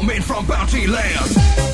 coming from bounty land.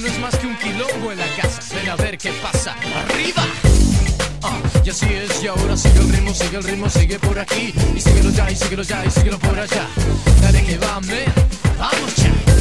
no es más que un quilombo en la casa. Ven a ver qué pasa. ¡Arriba! Ah, y así es, y ahora sigue el ritmo, sigue el ritmo, sigue por aquí. Y síguelo ya, y síguelo ya, y síguelo por allá. Dale que va, man. Vamos ya.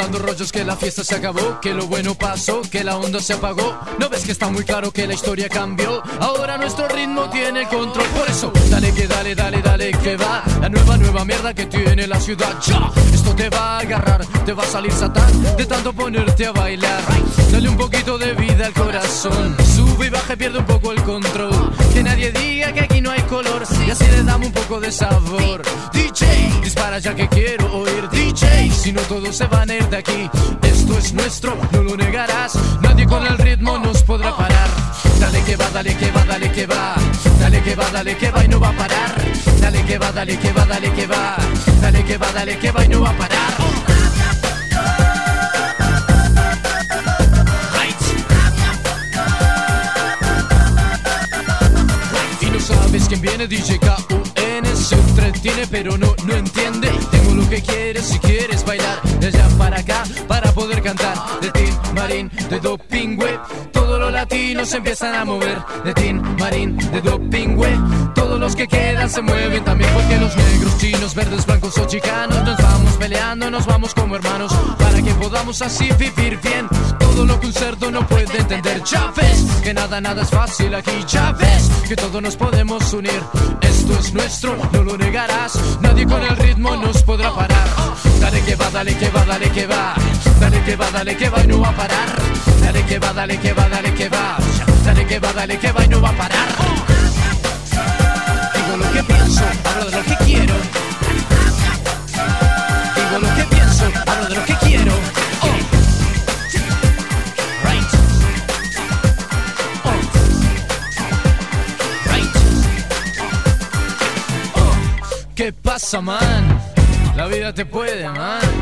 mandando rollos que la fiesta se acabó, que lo bueno pasó, que la onda se apagó. No ves que está muy claro que la historia cambió. Ahora nuestro ritmo tiene el control, por eso dale que dale, dale, dale que va. La nueva, nueva mierda que tiene la ciudad. Ya, esto te va a agarrar, te va a salir satán de tanto ponerte a bailar. Dale un poquito de vida al corazón sube y baja y pierde un poco el control. Que nadie diga que aquí no hay color, y así le damos un poco de sabor. DJ, dispara ya que quiero oír. DJ, si no todos se van a ir de aquí. Esto es nuestro, no lo negarás. Nadie con el ritmo nos podrá parar. Dale que va, dale que va, dale que va. Dale que va, dale que va y no va a parar. Dale que va, dale que va, dale que va. Dale que va, dale que va y no va a parar. Quien viene, DJ K-U-N Se entretiene pero no, no entiende. Tengo lo que quieres si quieres bailar De allá para acá para poder cantar. De Tin Marín, de Dopingüe Todos latinos se empiezan a mover. De Tin Marín, de Dopingüe. Todos los que quedan se mueven también Porque los negros, chinos, verdes, blancos o chicanos Nos vamos peleando, nos vamos como hermanos Para que podamos así vivir bien. Todo lo que un cerdo no puede entender. Ves que nada, nada es fácil aquí. Ves que todos nos podemos unir. Esto es nuestro, no lo negarás. Nadie con el ritmo nos podrá parar. Dale que va, dale que va, dale que va. Dale que va, dale que va y no va a parar Dale que va, dale que va, dale que va Dale que va, dale que va y no va a parar Digo lo que pienso, hablo de lo que quiero Digo lo que pienso, hablo de lo que quiero Oh. Oh. Oh. ¿Qué pasa, man? La vida te puede, man.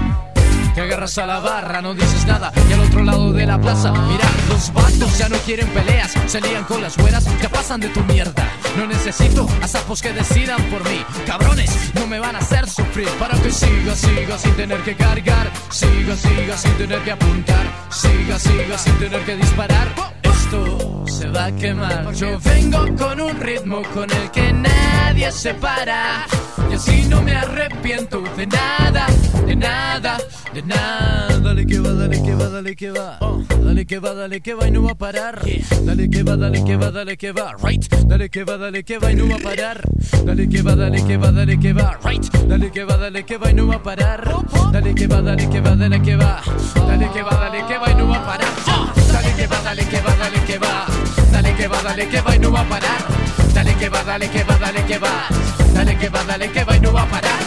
Te agarras a la barra, no dices nada. Y al otro lado de la plaza, mira, los vatos ya no quieren peleas. Se lían con las buenas, ya pasan de tu mierda. No necesito a sapos que decidan por mí. Cabrones, no me van a hacer sufrir. Para que siga, siga sin tener que cargar. Siga, siga sin tener que apuntar. Siga, siga sin tener que disparar. Esto se va a quemar. Yo vengo con un ritmo con el que nadie se para Así no me arrepiento de nada, de nada, de nada Dale que va, dale que va, dale que va Oh, Dale que va, dale que va y no va a parar Dale que va, dale que va, dale que va Right, dale que va, dale que va y no va a parar Dale que va, dale que va, dale que va Right, dale que va, dale que va y no va a parar Dale que va, dale que va, dale que va Dale que va, dale que va y no va a parar Dale que va, dale que va, dale que va Dale que va, dale que va y no va a parar Dale que va, dale que va, dale que va Dale que va, dale que va y no va a parar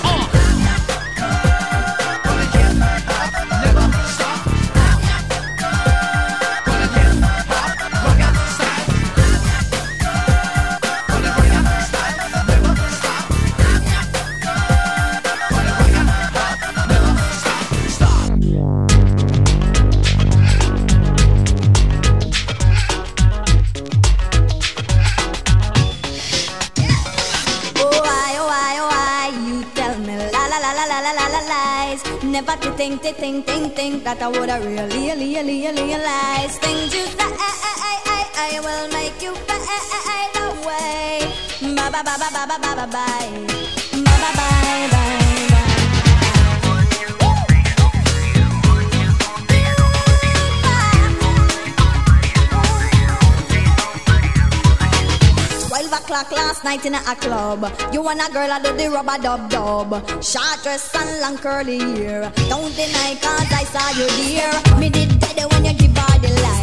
that I would have really, really, really realized things you say will make you fade away. Bye bye bye bye bye bye bye bye. Last night in a club. You and a girl I do the rubber dub dub. Short dress and long curly hair. Don't deny cause I saw you there. Me did dead when you give her the line.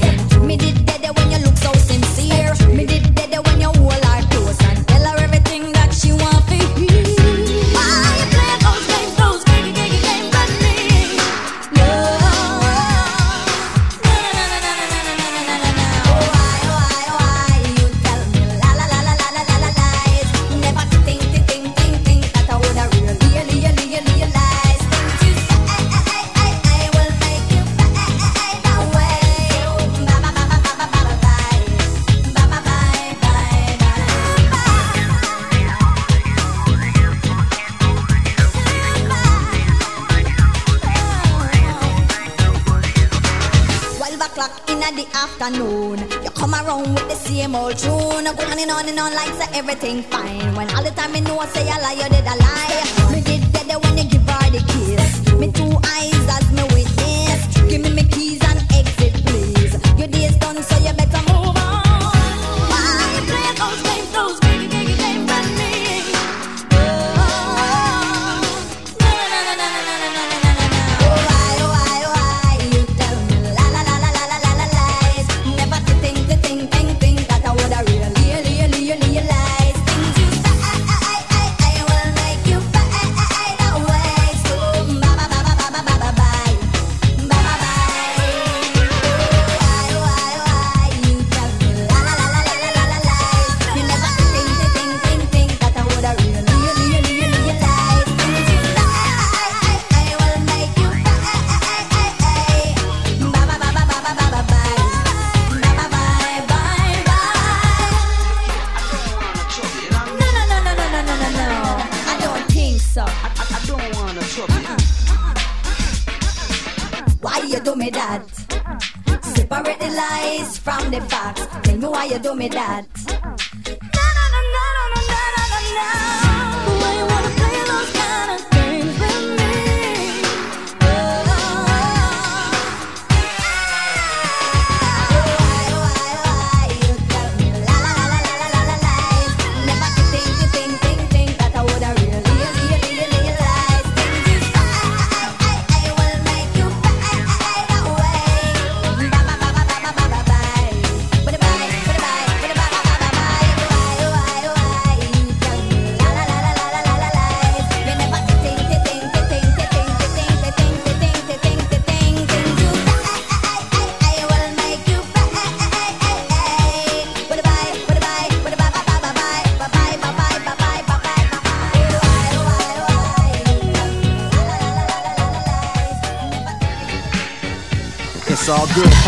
lights, so everything fine. When all the time me know I say I lie,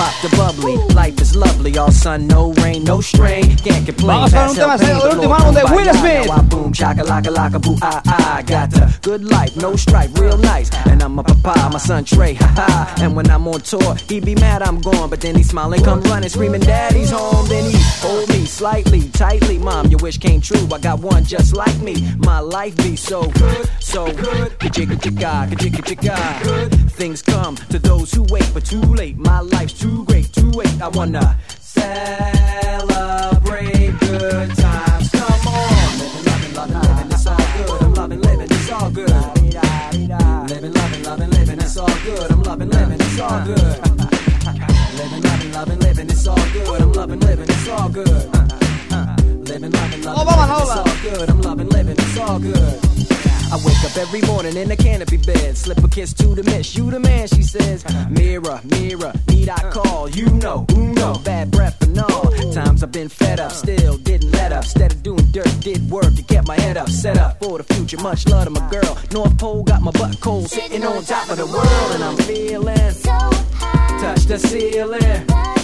pop the bubbly. Lovely, all sun, no rain, no strain. Can't complain. Vamos con un tema el pain, serio, el but último álbum de. Will Smith. I boom, chaka laka laka boo, ah ah. Got the good life, no strife, real nice. And I'm a papa, my son Trey, ha ha. And when I'm on tour, he be mad I'm gone, but then he smiling, come running, screaming, Daddy's home. Then he hold me slightly, tightly. Mom, your wish came true. I got one just like me. My life be so good, so good. Ka-jigga jigga, ka-jigga jigga. Good things come to those who wait, but too late. My life's too great, too wait. I wanna celebrate good times. Come on, living, loving, loving, living, it's all good. I'm loving, living, it's all good. Living, loving, loving, living, it's all good. I'm loving, living, it's all good. Living, loving, loving, living, it's all good. I'm loving, living, it's all good. Living, loving, loving, living, it's all good. I'm loving, living, it's all good. I wake up every morning in a canopy bed, slip a kiss to the miss. You the man, she says. Mirror, mirror, need I call? You know, who know? Bad breath and all. Times I've been fed up, still didn't let up. Instead of doing dirt, did work to get my head up, set up for the future. Much love to my girl. North Pole got my butt cold, sitting on top of the world, and I'm feeling. So high, Touch the ceiling.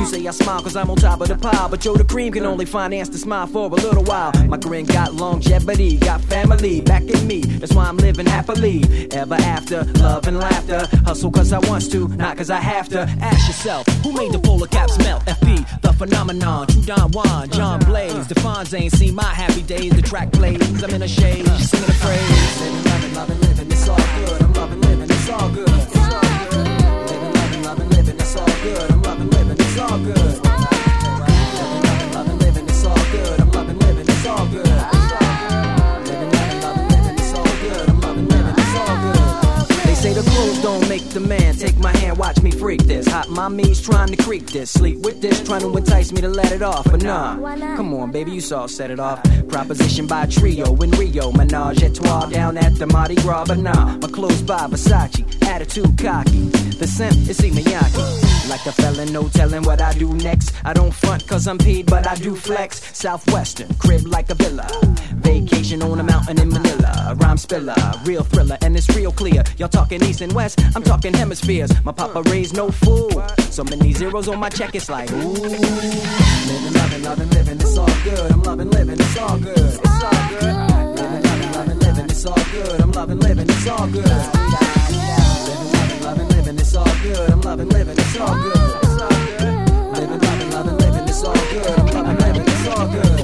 You say I smile cause I'm on top of the pile, but yo, the cream can only finance the smile for a little while. My grin got longevity, got family back in me. That's why I'm living happily. Ever after, love and laughter. Hustle cause I want to, not cause I have to. Ask yourself, who made the polar caps melt? FB, the phenomenon. True Don Juan, John Blaze. the Fonz ain't seen my happy days. The track plays, I'm in a shade, singing a phrase. Living, loving, loving, living, it's all good. I'm loving, living, it's all good. It's all good. Living, loving, loving, living, it's all good. I'm loving, living, it's all good. Loving, loving, living, it's all good. I'm loving, living, it's all good. Say the clothes don't make the man. Take my hand, watch me freak this. Hot trying to this. Sleep with this, trying to entice me to let it off. But nah, come on, baby, you saw set it off. Proposition by trio in Rio. Menage a trois down at the Mardi Gras. But nah, my clothes by Versace. Attitude cocky. The scent is Miyake. Like a felon, no telling what I do next. I don't front cause I'm paid, but I do flex. Southwestern, crib like a villa. Vacation on a mountain in Manila. Rhyme spiller, real thriller, and it's real clear. Y'all talking east and west, I'm talking hemispheres. My papa raised no fool. So many zeros on my check, it's like, ooh. Living, loving, loving, living, it's all good. I'm loving, living, it's all good. It's all good. Living, loving, loving, living, it's all good. I'm loving, living, it's all good. Living, it's all good. I'm loving, living, it's all good. It's all good. Living, loving, loving, living, it's all good. I'm loving, living, it's all good.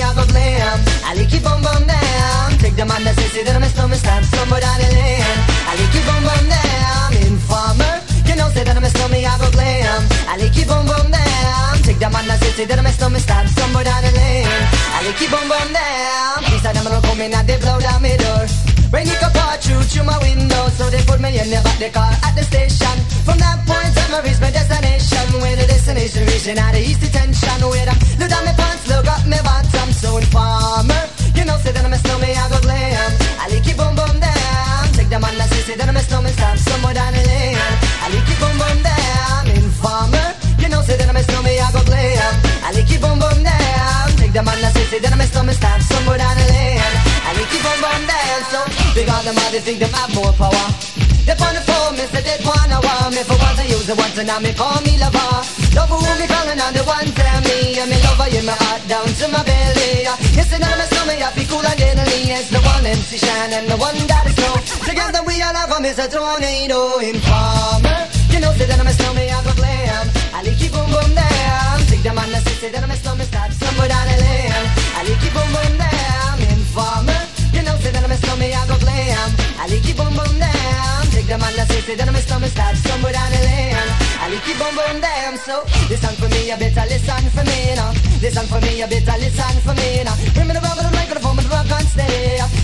I go blam. I like it boom boom down. Take the man that says it and I miss no stamp somewhere down the lane. I like it boom boom down. Informer, you know say that I miss no me I go glam. I like it boom boom down. Take the man that says it and I miss no stamp somewhere down the lane. I like it boom boom down. Please I never come in and they blow down my door. Rain it can pour through through my window, so they put me in the back the car at the station. From that point on, I reach my destination reaching out of east detention. Where I look down my pants, look up my bottom, so informer. You know, say that I'm a snowman, I go glam. I like it boom boom down. Take the man that say, say that I'm a snowman, stop somewhere down the lane. I like it boom boom down. Informer. You know, say that I'm a snowman, I go glam. I like it boom boom down. Take the man that say, say that I'm a snowman, stop somewhere down the lane. I like it boom boom down. So big on them, all they think them have more power. They on the phone, me say they wanna want me for once I use it once and now me call me lover. Love who me calling on the one tell me and me lover in my heart down to my belly. Yes, and I'm a stomach, I feel cool and deadly. It's the one MC Shan and the one that is slow. Together we all have a Mr. Tornado in Informer. You know, say that I'm a snowman, I go glam. I like it boom boom down. Take the man that say, say that I'm a snowman, start somewhere down the lane. I like it boom boom down. Informer. You know, say that I'm a snowman, I go glam. I like it boom boom down. Take the man that say, say that I'm a snowman, start somewhere down the lane. Like it boom boom. So listen for me, you better listen for me now. Listen for me, you better listen for me now. Bring me the rubber, the microphone, but the rock and.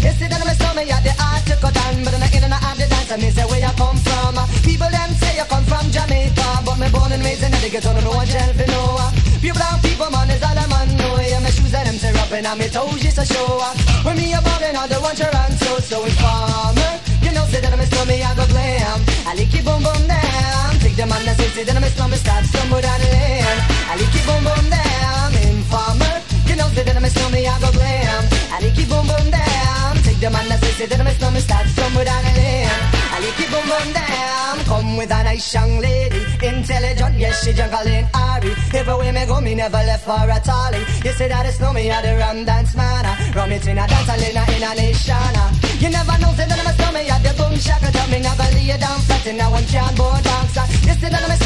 You see that I'm a snowman, yeah, the art to cut down, but I'm not in and out the dance. I say where you come from. People them say you come from Jamaica, but me born and raised in the ghetto, no one tell for no. Pure brown people, man, is all a man know. Yeah, my shoes and them tear up and my toes just a show. Uh. When me a ballin', I don't want your answer, so informer. You know, say that I'm a snowman, I go glam. I like it say that I'm a snowman, start somewhere down er the lane. I like boom boom down. Informer. You know, that I'm a snowman, I go glam. I like boom boom down. Take the man that say, say that I'm a snowman, start somewhere down er the lane. I like boom boom down. Come with a nice young lady, intelligent, yes she juggling Ari. Everywhere me go, me never left for a tally. You say that it's me, I the rum dance man. Rum it in a dance, I in a in a nation. Ah. You never know, say that I'm a snowman, I the boom shaka. Tell me never lay down flat, and now one can't board dancer. Ah. You say that I'm a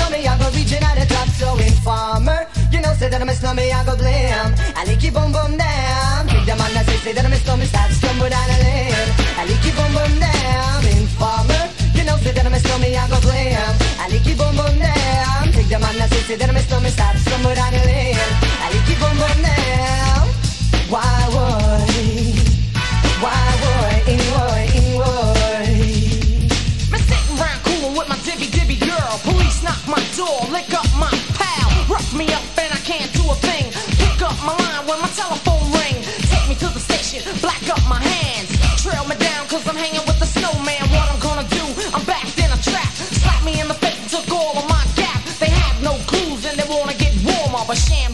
so informer. You know, say that I'm a snowman, I go blam. I like it boom boom down. Take the man that say, say that I'm a snowman, start stumble down the lane. I like it boom boom down. Informer. You know, say that I'm a snowman, I go glam. I like it boom boom down. Take the man that say, say that I'm a snowman, start stumble down the lane. I like it boom boom down. Why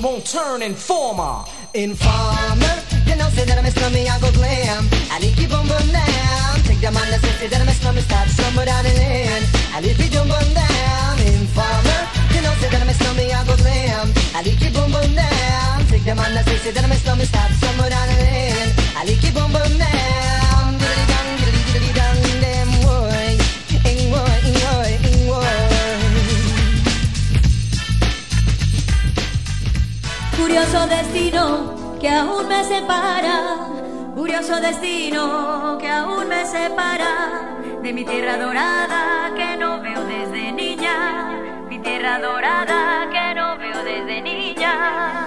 won't turn informer. Informer, you know, say that I'm a snowman, I go glam. I like it boom boom down. Take the that say, say that I'm a snowman, start somewhere down the lane. I it boom boom down. Informer, you know, say that I'm a snowman, I go glam. I like it boom boom down. Take the that say, say that I'm a snowman, start Que aún me separa, curioso destino que aún me separa de mi tierra dorada que no veo desde niña, mi tierra dorada que no veo desde niña.